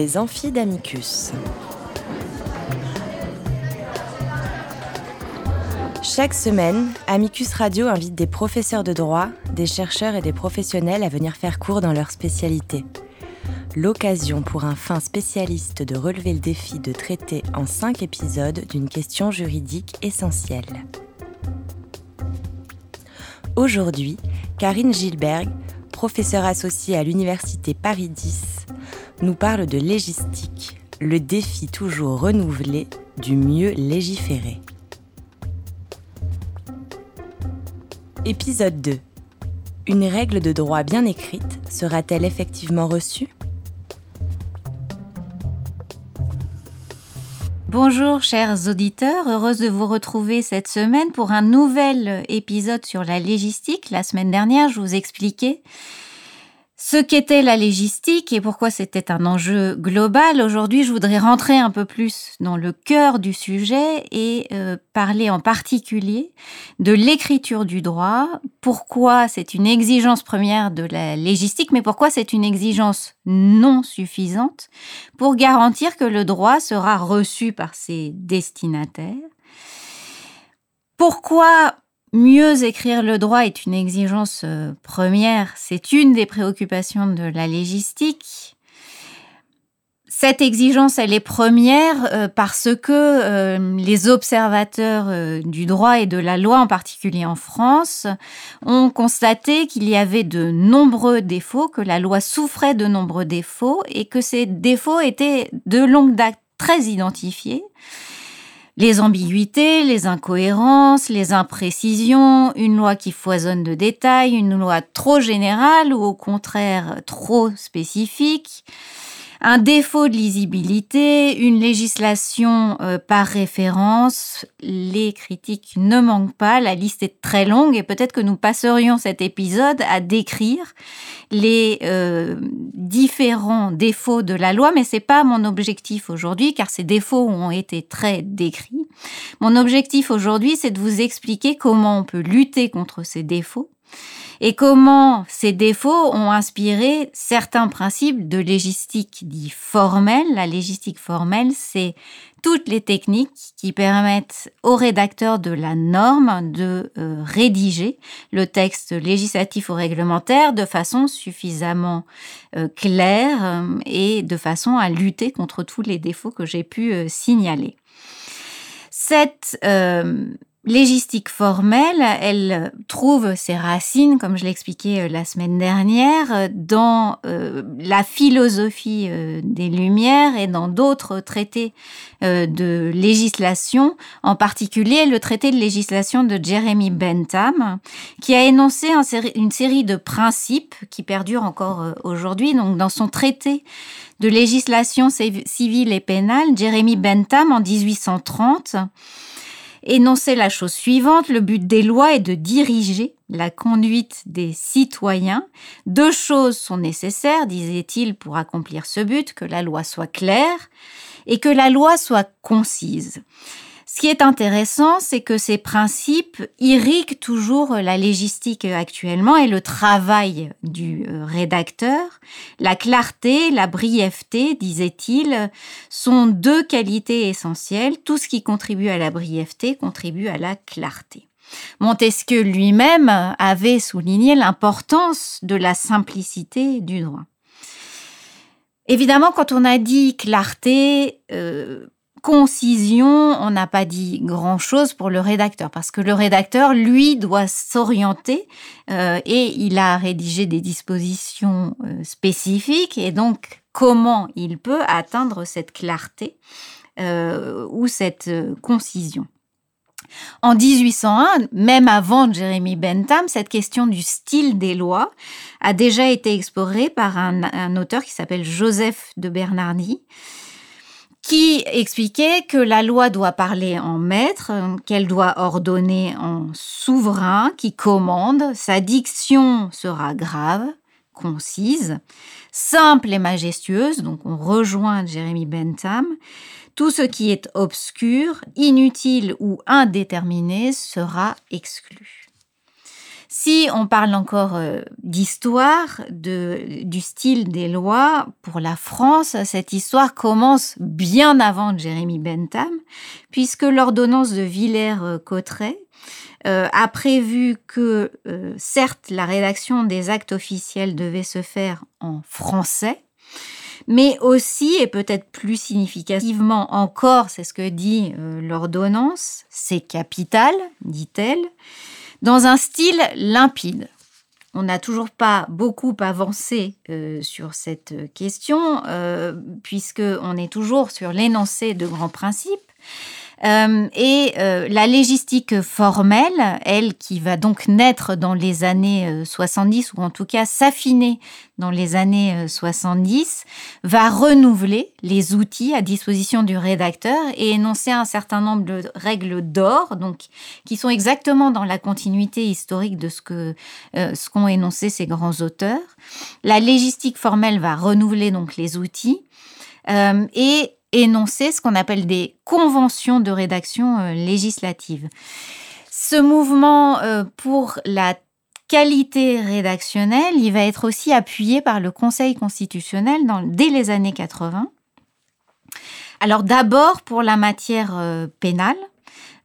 les amphis d'Amicus. Chaque semaine, Amicus Radio invite des professeurs de droit, des chercheurs et des professionnels à venir faire cours dans leur spécialité. L'occasion pour un fin spécialiste de relever le défi de traiter en cinq épisodes d'une question juridique essentielle. Aujourd'hui, Karine Gilberg, professeure associée à l'Université Paris 10, nous parle de légistique, le défi toujours renouvelé du mieux légiférer. Épisode 2. Une règle de droit bien écrite sera-t-elle effectivement reçue? Bonjour chers auditeurs, heureuse de vous retrouver cette semaine pour un nouvel épisode sur la légistique. La semaine dernière, je vous expliquais ce qu'était la légistique et pourquoi c'était un enjeu global. Aujourd'hui, je voudrais rentrer un peu plus dans le cœur du sujet et euh, parler en particulier de l'écriture du droit, pourquoi c'est une exigence première de la légistique, mais pourquoi c'est une exigence non suffisante pour garantir que le droit sera reçu par ses destinataires? Pourquoi Mieux écrire le droit est une exigence euh, première, c'est une des préoccupations de la légistique. Cette exigence, elle est première euh, parce que euh, les observateurs du droit et de la loi, en particulier en France, ont constaté qu'il y avait de nombreux défauts, que la loi souffrait de nombreux défauts et que ces défauts étaient de longue date très identifiés les ambiguïtés, les incohérences, les imprécisions, une loi qui foisonne de détails, une loi trop générale ou au contraire trop spécifique, un défaut de lisibilité, une législation euh, par référence. Les critiques ne manquent pas, la liste est très longue et peut-être que nous passerions cet épisode à décrire les euh, différents défauts de la loi, mais c'est pas mon objectif aujourd'hui car ces défauts ont été très décrits. Mon objectif aujourd'hui, c'est de vous expliquer comment on peut lutter contre ces défauts et comment ces défauts ont inspiré certains principes de légistique dit formelle. La légistique formelle, c'est toutes les techniques qui permettent au rédacteur de la norme de euh, rédiger le texte législatif ou réglementaire de façon suffisamment euh, claire euh, et de façon à lutter contre tous les défauts que j'ai pu signaler. Cette légistique formelle, elle trouve ses racines, comme je l'expliquais euh, la semaine dernière, dans euh, la philosophie euh, des Lumières et dans d'autres traités de législation, en particulier le traité de législation de Jeremy Bentham, qui a énoncé une série de principes qui perdurent encore aujourd'hui. Donc, dans son traité de législation civile et pénale, Jeremy Bentham, en 1830, énoncer la chose suivante, le but des lois est de diriger la conduite des citoyens. Deux choses sont nécessaires, disait-il, pour accomplir ce but, que la loi soit claire et que la loi soit concise. Ce qui est intéressant, c'est que ces principes irriguent toujours la légistique actuellement et le travail du euh, rédacteur. La clarté, la brièveté, disait-il, sont deux qualités essentielles. Tout ce qui contribue à la brièveté contribue à la clarté. Montesquieu lui-même avait souligné l'importance de la simplicité du droit. Évidemment, quand on a dit clarté, euh, concision, on n'a pas dit grand-chose pour le rédacteur, parce que le rédacteur, lui, doit s'orienter euh, et il a rédigé des dispositions euh, spécifiques, et donc comment il peut atteindre cette clarté euh, ou cette concision. En 1801, même avant Jérémy Bentham, cette question du style des lois a déjà été explorée par un, un auteur qui s'appelle Joseph de Bernardi, qui expliquait que la loi doit parler en maître, qu'elle doit ordonner en souverain qui commande, sa diction sera grave, concise, simple et majestueuse, donc on rejoint Jérémy Bentham, tout ce qui est obscur, inutile ou indéterminé sera exclu. Si on parle encore euh, d'histoire, du style des lois, pour la France, cette histoire commence bien avant Jérémy Bentham, puisque l'ordonnance de Villers-Cotterêts euh, a prévu que, euh, certes, la rédaction des actes officiels devait se faire en français, mais aussi, et peut-être plus significativement encore, c'est ce que dit l'ordonnance, c'est capital, dit-elle, dans un style limpide. On n'a toujours pas beaucoup avancé sur cette question, puisqu'on est toujours sur l'énoncé de grands principes. Euh, et euh, la légistique formelle, elle qui va donc naître dans les années 70, euh, ou en tout cas s'affiner dans les années 70, va renouveler les outils à disposition du rédacteur et énoncer un certain nombre de règles d'or, donc qui sont exactement dans la continuité historique de ce que ce qu'ont énoncé ces grands auteurs. La légistique formelle va renouveler donc les outils et énoncer ce qu'on appelle des conventions de rédaction euh, législative. Ce mouvement euh, pour la qualité rédactionnelle, il va être aussi appuyé par le Conseil constitutionnel dès les années 80. Alors d'abord pour la matière euh, pénale,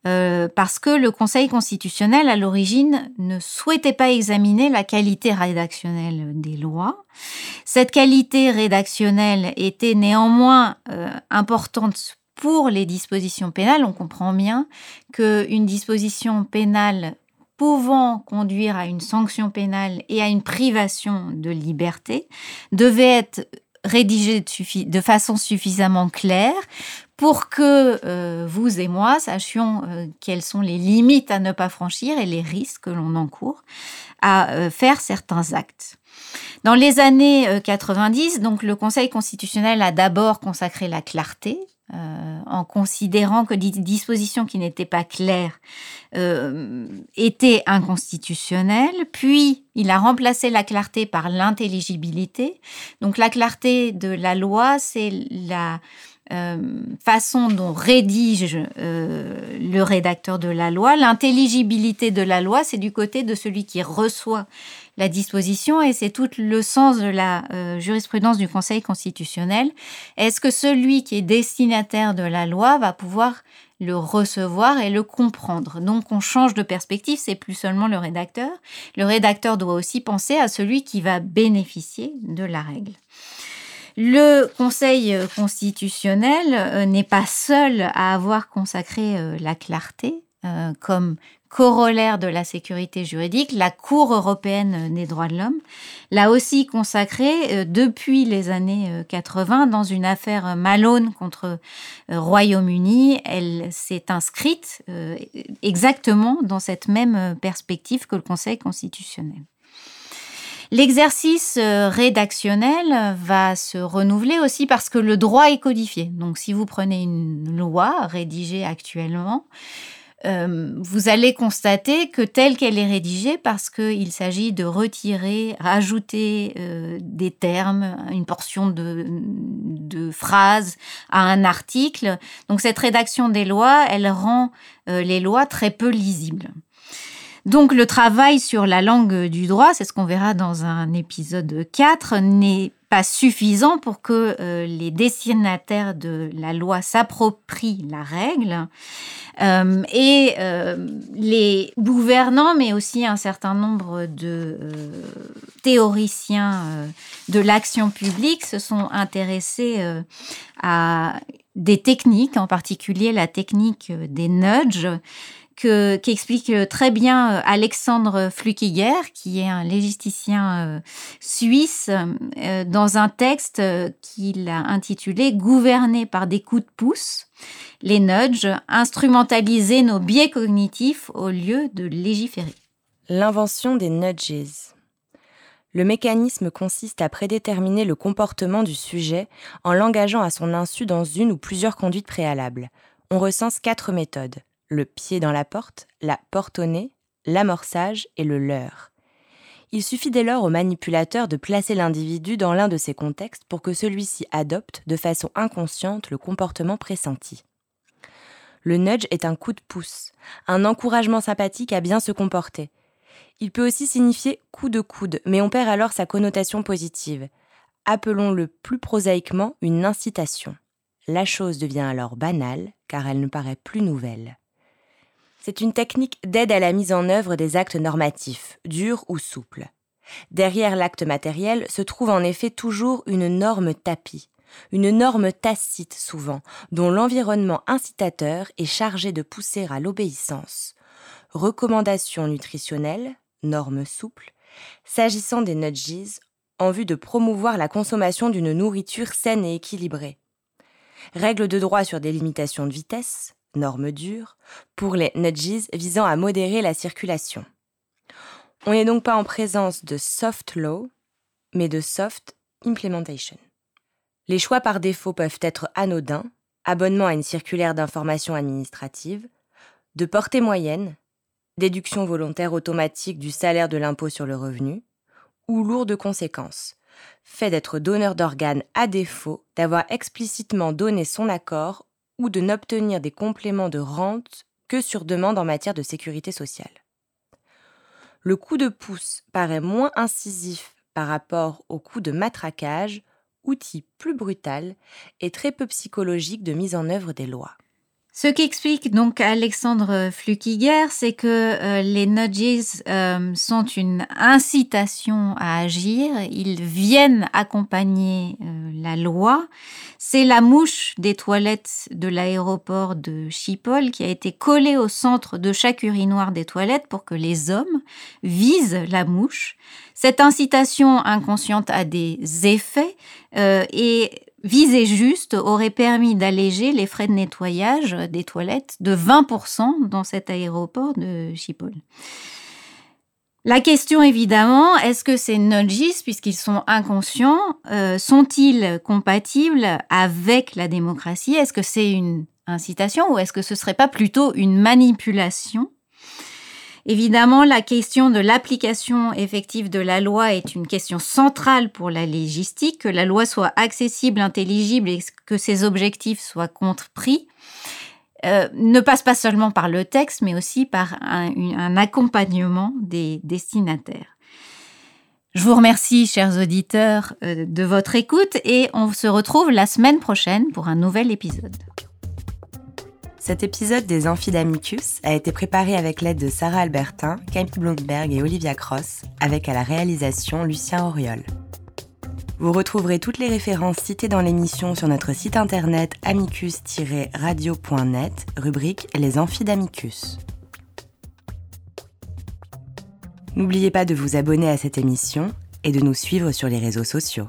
euh, parce que le Conseil constitutionnel, à l'origine, ne souhaitait pas examiner la qualité rédactionnelle des lois. Cette qualité rédactionnelle était néanmoins euh, importante pour les dispositions pénales. On comprend bien qu'une disposition pénale pouvant conduire à une sanction pénale et à une privation de liberté devait être rédigée de façon suffisamment claire pour que euh, vous et moi sachions euh, quelles sont les limites à ne pas franchir et les risques que l'on encourt à euh, faire certains actes. Dans les années 90, donc le Conseil constitutionnel a d'abord consacré la clarté en considérant que des dispositions qui n'étaient pas claires étaient inconstitutionnelles. Puis, il a remplacé la clarté par l'intelligibilité. Donc, la clarté de la loi, c'est la euh, façon dont rédige euh, le rédacteur de la loi. L'intelligibilité de la loi, c'est du côté de celui qui reçoit la disposition et c'est tout le sens de la euh, jurisprudence du Conseil constitutionnel. Est-ce que celui qui est destinataire de la loi va pouvoir le recevoir et le comprendre? Donc on change de perspective, c'est plus seulement le rédacteur. Le rédacteur doit aussi penser à celui qui va bénéficier de la règle. Le Conseil constitutionnel euh, n'est pas seul à avoir consacré euh, la clarté euh, comme corollaire de la sécurité juridique. La Cour européenne des droits de l'homme l'a aussi consacré depuis les années 80 dans une affaire Malone contre Royaume-Uni. Elle s'est inscrite exactement dans cette même perspective que le Conseil constitutionnel. L'exercice euh, rédactionnel va se renouveler aussi parce que le droit est codifié. Donc si vous prenez une loi rédigée actuellement, euh, vous allez constater que telle qu'elle est rédigée, parce qu'il s'agit de retirer, rajouter euh, des termes, une portion de, phrases à un article. Donc cette rédaction des lois, elle rend les lois très peu lisibles. Donc le travail sur la langue du droit, c'est ce qu'on verra dans un épisode 4, n'est pas suffisant pour que euh, les destinataires de la loi s'approprient la règle. Euh, et euh, les gouvernants, mais aussi un certain nombre de théoriciens de l'action publique se sont intéressés à des techniques, en particulier la technique des nudges, que, qu'explique euh, très bien euh, Alexandre Flukiger, qui est un légisticien euh, suisse, dans un texte qu'il a intitulé Gouverner par des coups de pouce, les nudges, instrumentaliser nos biais cognitifs au lieu de légiférer. L'invention des nudges. Le mécanisme consiste à prédéterminer le comportement du sujet en l'engageant à son insu dans une ou plusieurs conduites préalables. On recense quatre méthodes le pied dans la porte, la porte au nez, l'amorçage et le leurre. Il suffit dès lors au manipulateur de placer l'individu dans l'un de ces contextes pour que celui-ci adopte de façon inconsciente le comportement pressenti. Le nudge est un coup de pouce, un encouragement sympathique à bien se comporter. Il peut aussi signifier coup de coude, mais on perd alors sa connotation positive. Appelons-le plus prosaïquement une incitation. La chose devient alors banale, car elle ne paraît plus nouvelle. C'est une technique d'aide à la mise en œuvre des actes normatifs, durs ou souples. Derrière l'acte matériel se trouve en effet toujours une norme tapis, une norme tacite souvent, dont l'environnement incitateur est chargé de pousser à l'obéissance. Recommandations nutritionnelles, normes souples, s'agissant des nudges, en vue de promouvoir la consommation d'une nourriture saine et équilibrée. Règles de droit sur des limitations de vitesse, normes dures, pour les nudges visant à modérer la circulation. On n'est donc pas en présence de soft law, mais de soft implementation. Les choix par défaut peuvent être anodins, abonnement à une circulaire d'information administrative, de portée moyenne, déduction volontaire automatique du salaire de l'impôt sur le revenu, ou lourdes conséquences, fait d'être donneur d'organes à défaut d'avoir explicitement donné son accord ou de n'obtenir des compléments de rente que sur demande en matière de sécurité sociale. Le coup de pouce paraît moins incisif par rapport au coup de matraquage, outil plus brutal et très peu psychologique de mise en œuvre des lois. Ce qu'explique donc Alexandre Flukiger, c'est que euh, les nudges euh, sont une incitation à agir, ils viennent accompagner euh, la loi. C'est la mouche des toilettes de l'aéroport de Schiphol qui a été collée au centre de chaque urinoir des toilettes pour que les hommes visent la mouche. Cette incitation inconsciente a des effets et Viser juste aurait permis d'alléger les frais de nettoyage des toilettes de 20% dans cet aéroport de Schiphol. La question évidemment, est-ce que ces nudges, puisqu'ils sont inconscients, euh, sont-ils compatibles avec la démocratie? Est-ce que c'est une incitation ou est-ce que ce serait pas plutôt une manipulation? Évidemment, la question de l'application effective de la loi est une question centrale pour la légistique, que la loi soit accessible, intelligible et que ses objectifs soient compris. Euh, ne passe pas seulement par le texte, mais aussi par un, accompagnement des destinataires. Je vous remercie, chers auditeurs, euh, de votre écoute et on se retrouve la semaine prochaine pour un nouvel épisode. Cet épisode des Amphidamicus a été préparé avec l'aide de Sarah Albertin, Camille Blomberg et Olivia Cross, avec à la réalisation Lucien Auriol. Vous retrouverez toutes les références citées dans l'émission sur notre site internet amicus-radio.net, rubrique Les Amphidamicus. N'oubliez pas de vous abonner à cette émission et de nous suivre sur les réseaux sociaux.